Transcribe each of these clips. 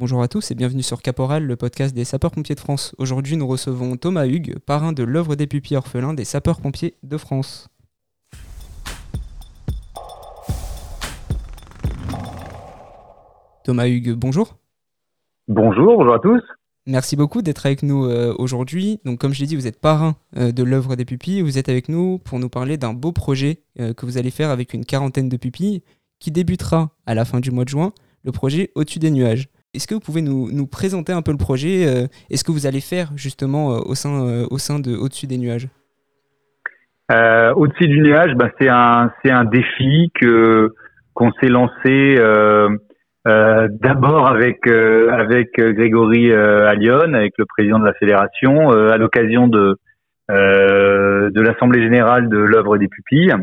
Bonjour à tous et bienvenue sur Caporal, le podcast des sapeurs-pompiers de France. Aujourd'hui, nous recevons Thomas Hugues, parrain de l'œuvre des pupilles orphelins des sapeurs-pompiers de France. Thomas Hugues, bonjour. Bonjour, bonjour à tous. Merci beaucoup d'être avec nous euh, aujourd'hui. Donc, comme je l'ai dit, vous êtes parrain euh, de l'œuvre des pupilles. Vous êtes avec nous pour nous parler d'un beau projet euh, que vous allez faire avec une quarantaine de pupilles qui débutera à la fin du mois de juin, le projet Au-dessus des nuages. Est-ce que vous pouvez nous, nous, présenter un peu le projet et ce que vous allez faire justement au, sein, au sein de Au-dessus des nuages? Au-dessus du nuage, bah, c'est un, un défi que, qu'on s'est lancé euh, d'abord avec euh, avec euh, Grégory à avec le président de la fédération, à l'occasion de de l'assemblée générale de l'œuvre des pupilles.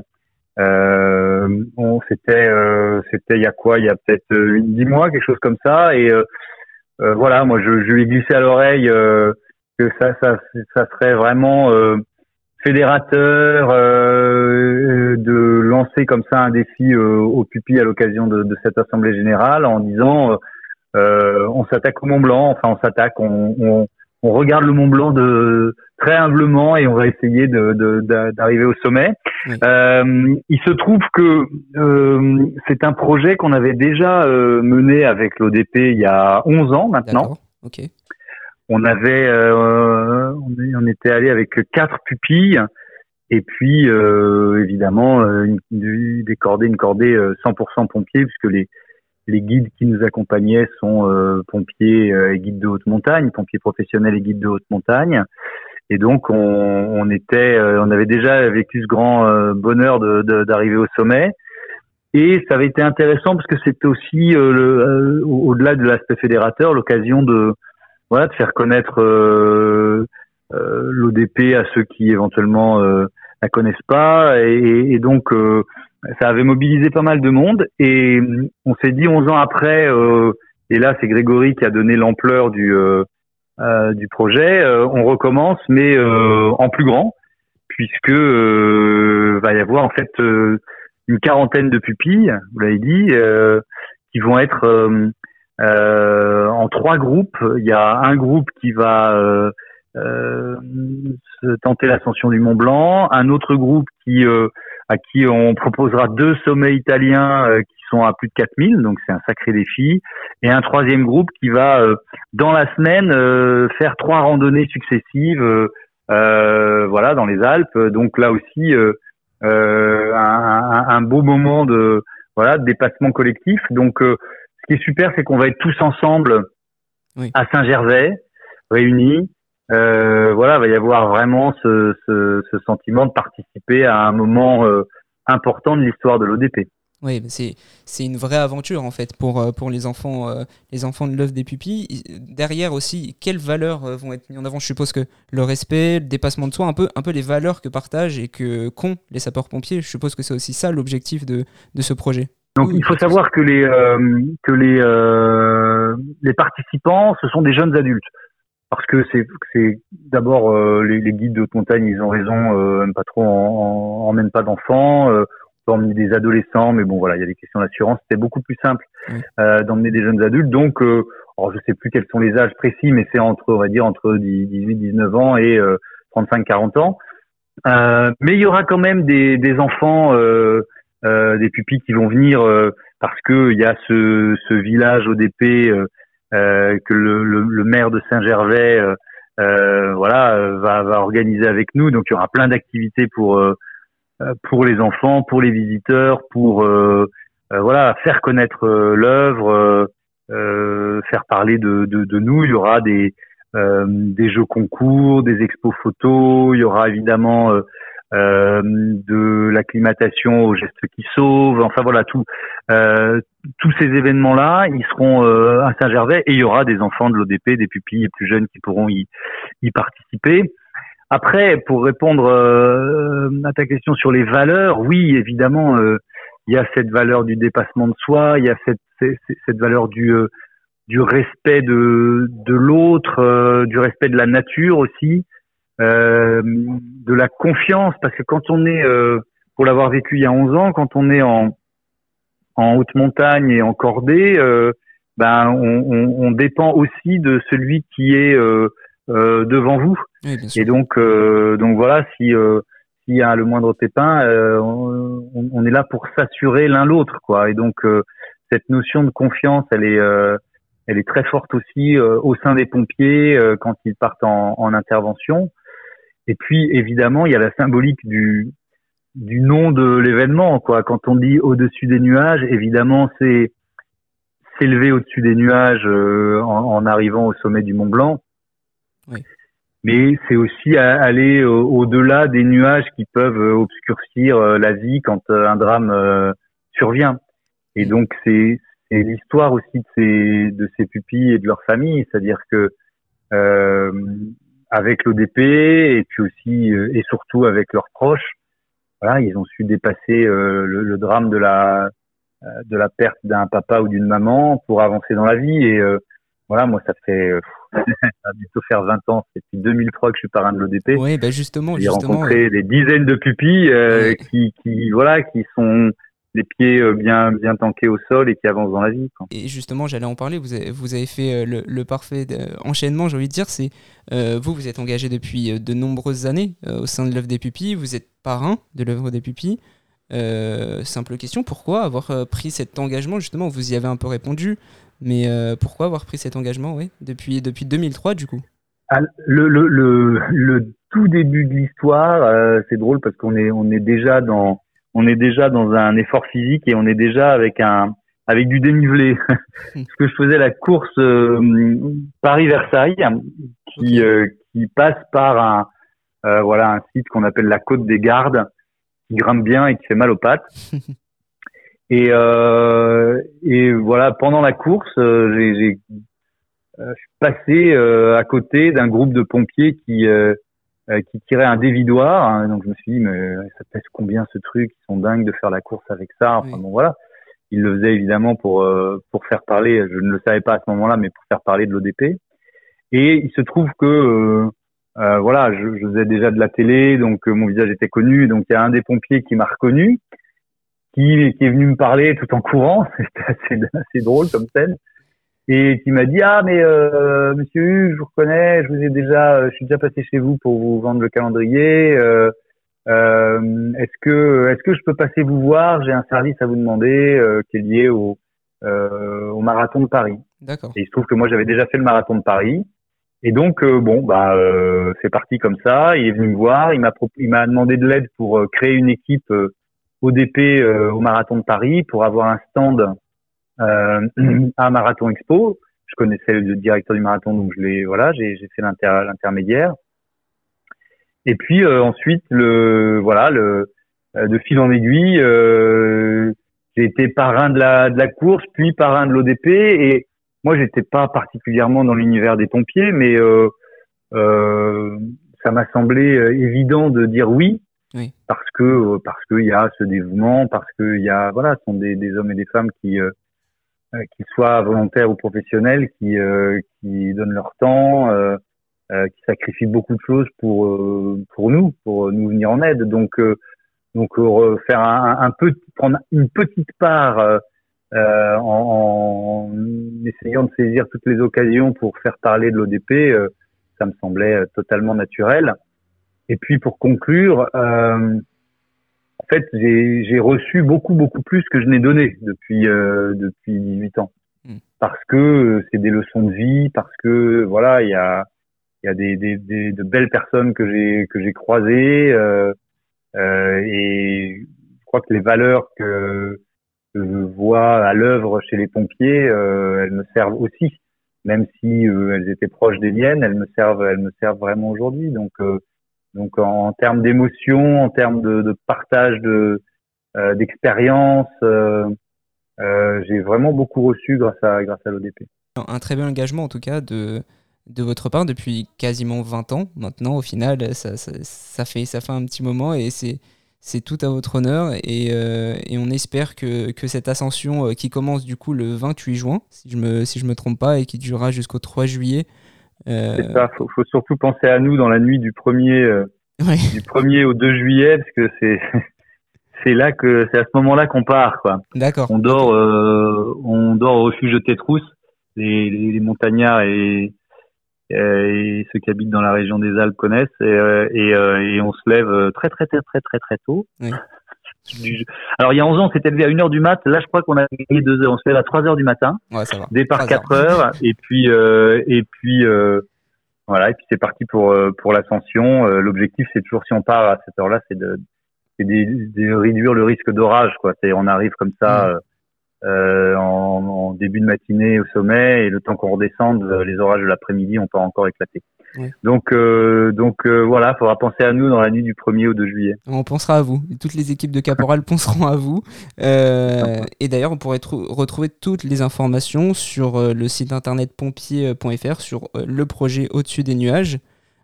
Bon, c'était c'était il y a quoi? Il y a peut-être dix mois, quelque chose comme ça. Et voilà, moi je, je lui ai glissé à l'oreille que ça, ça ça serait vraiment fédérateur euh, de lancer comme ça un défi euh, aux pupilles à l'occasion de, de, cette assemblée générale en disant euh, on s'attaque au Mont Blanc, enfin on s'attaque, on, on, on, regarde le Mont Blanc de très humblement et on va essayer d'arriver de, au sommet. Euh, il se trouve que euh, c'est un projet qu'on avait déjà mené avec l'ODP il y a 11 ans maintenant. On avait, euh, on était allé avec quatre pupilles et puis euh, évidemment euh, une, des cordées, une cordée 100% pompiers puisque les les guides qui nous accompagnaient sont pompiers et guides de haute montagne, pompiers professionnels et guides de haute montagne. Et donc on, on était, on avait déjà vécu ce grand bonheur d'arriver au sommet. Et ça avait été intéressant parce que c'était aussi au-delà de l'aspect fédérateur l'occasion de voilà, de faire connaître euh, euh, l'ODP à ceux qui éventuellement euh, la connaissent pas. Et, et donc, euh, ça avait mobilisé pas mal de monde. Et on s'est dit 11 ans après, et là c'est Grégory qui a donné l'ampleur du, du projet, on recommence, mais en plus grand, puisque va y avoir en fait une quarantaine de pupilles, vous l'avez dit, qui vont être euh, en trois groupes. Il y a un groupe qui va euh, euh, tenter l'ascension du Mont Blanc, un autre groupe qui à qui on proposera deux sommets italiens qui sont à plus de 4000, donc c'est un sacré défi, et un troisième groupe qui va dans la semaine faire trois randonnées successives, voilà, dans les Alpes. Donc là aussi, un, un, un, beau moment de voilà de dépassement collectif. Donc ce qui est super, c'est qu'on va être tous ensemble à Saint-Gervais, réunis. Euh, voilà, il va y avoir vraiment ce, ce, ce, sentiment de participer à un moment euh, important de l'histoire de l'ODP. Oui, c'est une vraie aventure en fait pour euh, pour les enfants euh, les enfants de l'œuvre des pupilles. Derrière aussi, quelles valeurs vont être mises en avant? Je suppose que le respect, le dépassement de soi, un peu un peu les valeurs que partagent et que qu'ont les sapeurs-pompiers. Je suppose que c'est aussi ça l'objectif de de ce projet. Donc il faut savoir que les que les les participants ce sont des jeunes adultes parce que c'est c'est d'abord euh, les, les, guides de montagne ils ont raison même pas trop en, emmènent pas d'enfants on peut emmener des adolescents mais bon voilà il y a des questions d'assurance. C'était beaucoup plus simple d'emmener des jeunes adultes. Donc alors je sais plus quels sont les âges précis mais c'est entre on va dire entre 18 19 ans et 35 40 ans. Mais il y aura quand même des des enfants euh, des pupilles qui vont venir euh, parce que il y a ce, ce village ODP euh, que le, le, maire de Saint-Gervais voilà va, va organiser avec nous. Donc il y aura plein d'activités pour pour les enfants, pour les visiteurs, pour voilà faire connaître l'œuvre, faire parler de, de, de, nous. Il y aura des des jeux concours, des expos photos. Il y aura évidemment euh, de l'acclimatation aux gestes qui sauvent, enfin voilà tout, euh, tous ces événements-là, ils seront euh, à Saint-Gervais et il y aura des enfants de l'ODP, des pupilles plus jeunes qui pourront y, y participer. Après, pour répondre à ta question sur les valeurs, oui, évidemment, il y a cette valeur du dépassement de soi, il y a cette, cette, valeur du, du respect de, de l'autre, du respect de la nature aussi. Euh, de la confiance, parce que quand on est, euh, pour l'avoir vécu il y a 11 ans, quand on est en, en haute montagne et en cordée, euh, ben on, dépend aussi de celui qui est devant vous. et donc donc voilà si s'il y a le moindre pépin, on, on, est là pour s'assurer l'un l'autre quoi. Et donc cette notion de confiance, elle est elle est très forte aussi au sein des pompiers quand ils partent en, en intervention. Et puis évidemment, il y a la symbolique du du nom de l'événement quoi. Quand on dit au-dessus des nuages, évidemment, c'est s'élever au-dessus des nuages euh, en, arrivant au sommet du Mont Blanc. Oui. Mais c'est aussi aller au-delà des nuages qui peuvent euh, obscurcir euh, la vie quand un drame survient. Et donc c'est l'histoire aussi de ces de ces pupilles et de leurs familles, c'est-à-dire que euh, avec l'ODP et puis aussi euh, et surtout avec leurs proches. Voilà, ils ont su dépasser euh, le, drame de la euh, de la perte d'un papa ou d'une maman pour avancer dans la vie et voilà, moi ça fait ça va bientôt faire 20 ans, c'est depuis 2003 que je suis parrain de l'ODP. Oui, bah justement, j'ai rencontré des dizaines de pupilles qui qui voilà, qui sont les pieds euh, bien bien tankés au sol et qui avancent dans la vie. Et justement, j'allais en parler. Vous avez, vous avez fait euh, le, parfait euh, enchaînement, j'ai envie de dire. C'est vous, vous êtes engagé depuis de nombreuses années au sein de l'œuvre des pupilles. Vous êtes parrain de l'œuvre des pupilles. simple question, pourquoi avoir pris cet engagement? Justement, vous y avez un peu répondu, mais pourquoi avoir pris cet engagement oui, depuis, depuis 2003 du coup? Ah, le, le, le, le, tout début de l'histoire, c'est drôle parce qu'on est, on est déjà dans, on est déjà dans un effort physique et on est déjà avec un avec du dénivelé. Parce que je faisais la course euh, Paris-Versailles qui euh, qui passe par un euh, voilà un site qu'on appelle la côte des Gardes qui grimpe bien et qui fait mal aux pattes. et et voilà pendant la course j'ai je suis passé à côté d'un groupe de pompiers qui euh, qui tirait un dévidoir. Hein, donc je me suis dit, mais ça pèse combien ce truc? Ils sont dingues de faire la course avec ça. Enfin bon voilà. Il le faisait évidemment pour euh, pour faire parler. Je ne le savais pas à ce moment-là, mais pour faire parler de l'ODP. Et il se trouve que euh, euh voilà, je, je, faisais déjà de la télé, donc mon visage était connu. Donc il y a un des pompiers qui m'a reconnu, qui, qui est venu me parler tout en courant. C'était assez, assez drôle comme scène et qui m'a dit ah mais euh, monsieur Hugues, je vous reconnais, je vous ai déjà, euh, je suis déjà passé chez vous pour vous vendre le calendrier. Euh, euh, est-ce que est-ce que je peux passer vous voir? J'ai un service à vous demander euh, qui est lié au au marathon de Paris. D'accord. Et il se trouve que moi j'avais déjà fait le marathon de Paris. Et donc bon bah c'est parti comme ça. Il est venu me voir, il m'a il m'a demandé de l'aide pour créer une équipe ODP au marathon de Paris pour avoir un stand euh, à Marathon Expo. Je connaissais le directeur du marathon, donc je l'ai, voilà, j'ai fait l'intermédiaire. Et puis euh, ensuite, le, voilà, le, euh, de fil en aiguille, euh, j'ai été parrain de la, de la course, puis parrain de l'ODP. Et moi, j'étais pas particulièrement dans l'univers des pompiers, mais euh, euh, ça m'a semblé évident de dire oui, oui. parce que parce qu'il y a ce dévouement, parce qu'il y a voilà, ce sont des, des hommes et des femmes qui euh, qu'ils soient volontaires ou professionnels, qui, euh, qui donnent leur temps, euh, qui sacrifient beaucoup de choses pour pour nous, pour nous venir en aide. Donc donc faire un, peu prendre une petite part euh, en, en, essayant de saisir toutes les occasions pour faire parler de l'ODP, euh, ça me semblait totalement naturel. Et puis pour conclure, euh, en fait, j'ai reçu beaucoup, beaucoup plus que je n'ai donné depuis, euh, depuis 18 ans. Hmm. Parce que c'est des leçons de vie, parce que, voilà, il y a, il y a des, des, des, de belles personnes que j'ai que j'ai croisées euh, euh, et je crois que les valeurs que, que je vois à l'œuvre chez les pompiers, euh, elles me servent aussi, même si euh, elles étaient proches des miennes, elles me servent, elles me servent vraiment aujourd'hui. Donc euh, donc en, termes d'émotion, en termes de, partage de euh, d'expérience, euh, euh, j'ai vraiment beaucoup reçu grâce à grâce à l'ODP. Un très bel engagement en tout cas de de votre part depuis quasiment 20 ans maintenant au final ça, ça, fait ça fait un petit moment et c'est c'est tout à votre honneur et, euh, et on espère que, que, cette ascension qui commence du coup le 28 juin, si je me, si je me trompe pas, et qui durera jusqu'au 3 juillet, c'est ça, faut, faut surtout penser à nous dans la nuit du 1er, euh, du 1er au 2 juillet, parce que c'est c'est là que c'est à ce moment-là qu'on part quoi. D'accord. On dort euh, on dort au refuge de Tétrousse les, les, montagnards et, et, ceux qui habitent dans la région des Alpes connaissent. Et, et, et on se lève très très très très très très tôt. Oui. Alors il y a 11 ans, on s'était levé à 1h du mat. Là, je crois qu'on a gagné 2 heures. On se lève à 3h du matin. Ouais, ça va. Départ 4 heures. et puis euh, et puis euh, voilà. Et puis c'est parti pour euh, pour l'ascension. Euh, l'objectif, c'est toujours si on part à cette heure-là, c'est de, de, réduire le risque d'orage. Quoi. C'est on arrive comme ça. Euh, en, en, début de matinée au sommet et le temps qu'on redescende, les orages de l'après-midi ont pas encore éclaté. Donc, euh, donc euh, voilà, il faudra penser à nous dans la nuit du 1er au 2 juillet. On pensera à vous. Toutes les équipes de Caporal penseront à vous. Euh, et d'ailleurs, on pourrait retrouver toutes les informations sur le site internet pompier.fr sur le projet Au-dessus des nuages.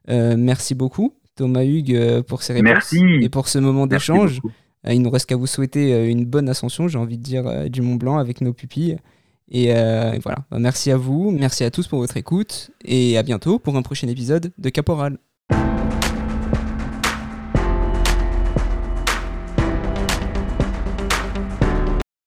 merci beaucoup, Thomas Hugues, pour ces réponses et pour ce moment d'échange. Il ne nous reste qu'à vous souhaiter une bonne ascension, j'ai envie de dire, du Mont Blanc avec nos pupilles. Euh, et, voilà, bah, merci à vous, merci à tous pour votre écoute, et à bientôt pour un prochain épisode de Caporal.